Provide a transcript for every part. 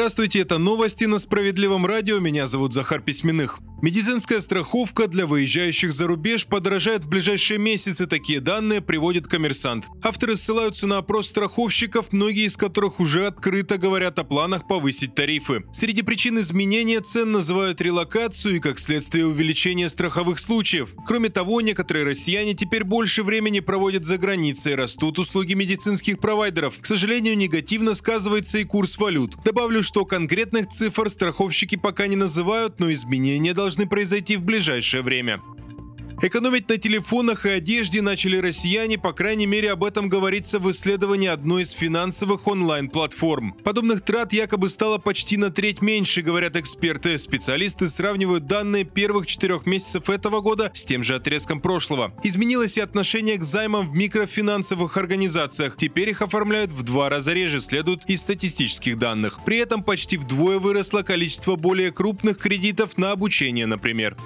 Здравствуйте, это новости на Справедливом радио. Меня зовут Захар Письменных. Медицинская страховка для выезжающих за рубеж подорожает в ближайшие месяцы. Такие данные приводит коммерсант. Авторы ссылаются на опрос страховщиков, многие из которых уже открыто говорят о планах повысить тарифы. Среди причин изменения цен называют релокацию и, как следствие, увеличение страховых случаев. Кроме того, некоторые россияне теперь больше времени проводят за границей, растут услуги медицинских провайдеров. К сожалению, негативно сказывается и курс валют. Добавлю, что конкретных цифр страховщики пока не называют, но изменения должны произойти в ближайшее время. Экономить на телефонах и одежде начали россияне, по крайней мере об этом говорится в исследовании одной из финансовых онлайн-платформ. Подобных трат якобы стало почти на треть меньше, говорят эксперты. Специалисты сравнивают данные первых четырех месяцев этого года с тем же отрезком прошлого. Изменилось и отношение к займам в микрофинансовых организациях. Теперь их оформляют в два раза реже, следует из статистических данных. При этом почти вдвое выросло количество более крупных кредитов на обучение, например.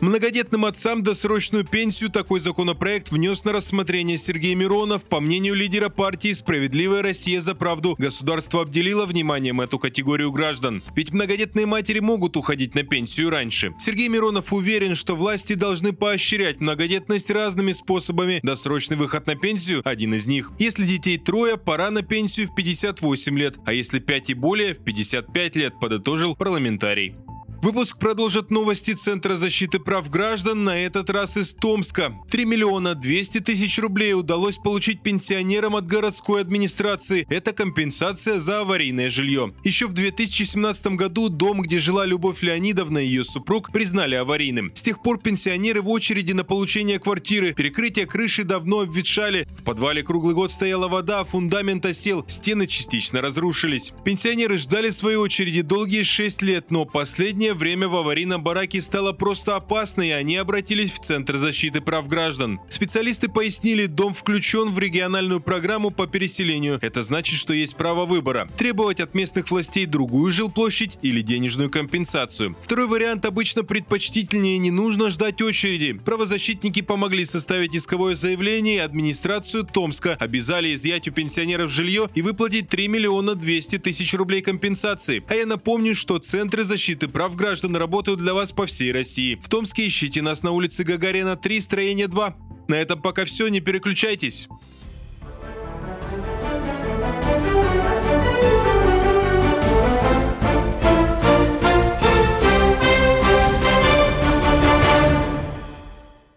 Многодетным отцам досрочную пенсию такой законопроект внес на рассмотрение Сергей Миронов. По мнению лидера партии «Справедливая Россия за правду», государство обделило вниманием эту категорию граждан. Ведь многодетные матери могут уходить на пенсию раньше. Сергей Миронов уверен, что власти должны поощрять многодетность разными способами. Досрочный выход на пенсию – один из них. Если детей трое, пора на пенсию в 58 лет, а если 5 и более – в 55 лет, подытожил парламентарий. Выпуск продолжит новости Центра защиты прав граждан, на этот раз из Томска. 3 миллиона 200 тысяч рублей удалось получить пенсионерам от городской администрации. Это компенсация за аварийное жилье. Еще в 2017 году дом, где жила Любовь Леонидовна и ее супруг, признали аварийным. С тех пор пенсионеры в очереди на получение квартиры. Перекрытие крыши давно обветшали. В подвале круглый год стояла вода, фундамент осел, стены частично разрушились. Пенсионеры ждали своей очереди долгие 6 лет, но последние последнее время в аварийном бараке стало просто опасно, и они обратились в Центр защиты прав граждан. Специалисты пояснили, дом включен в региональную программу по переселению. Это значит, что есть право выбора. Требовать от местных властей другую жилплощадь или денежную компенсацию. Второй вариант обычно предпочтительнее, не нужно ждать очереди. Правозащитники помогли составить исковое заявление, и администрацию Томска обязали изъять у пенсионеров жилье и выплатить 3 миллиона 200 тысяч рублей компенсации. А я напомню, что Центры защиты прав граждан работают для вас по всей России. В Томске ищите нас на улице Гагарина 3, строение 2. На этом пока все, не переключайтесь.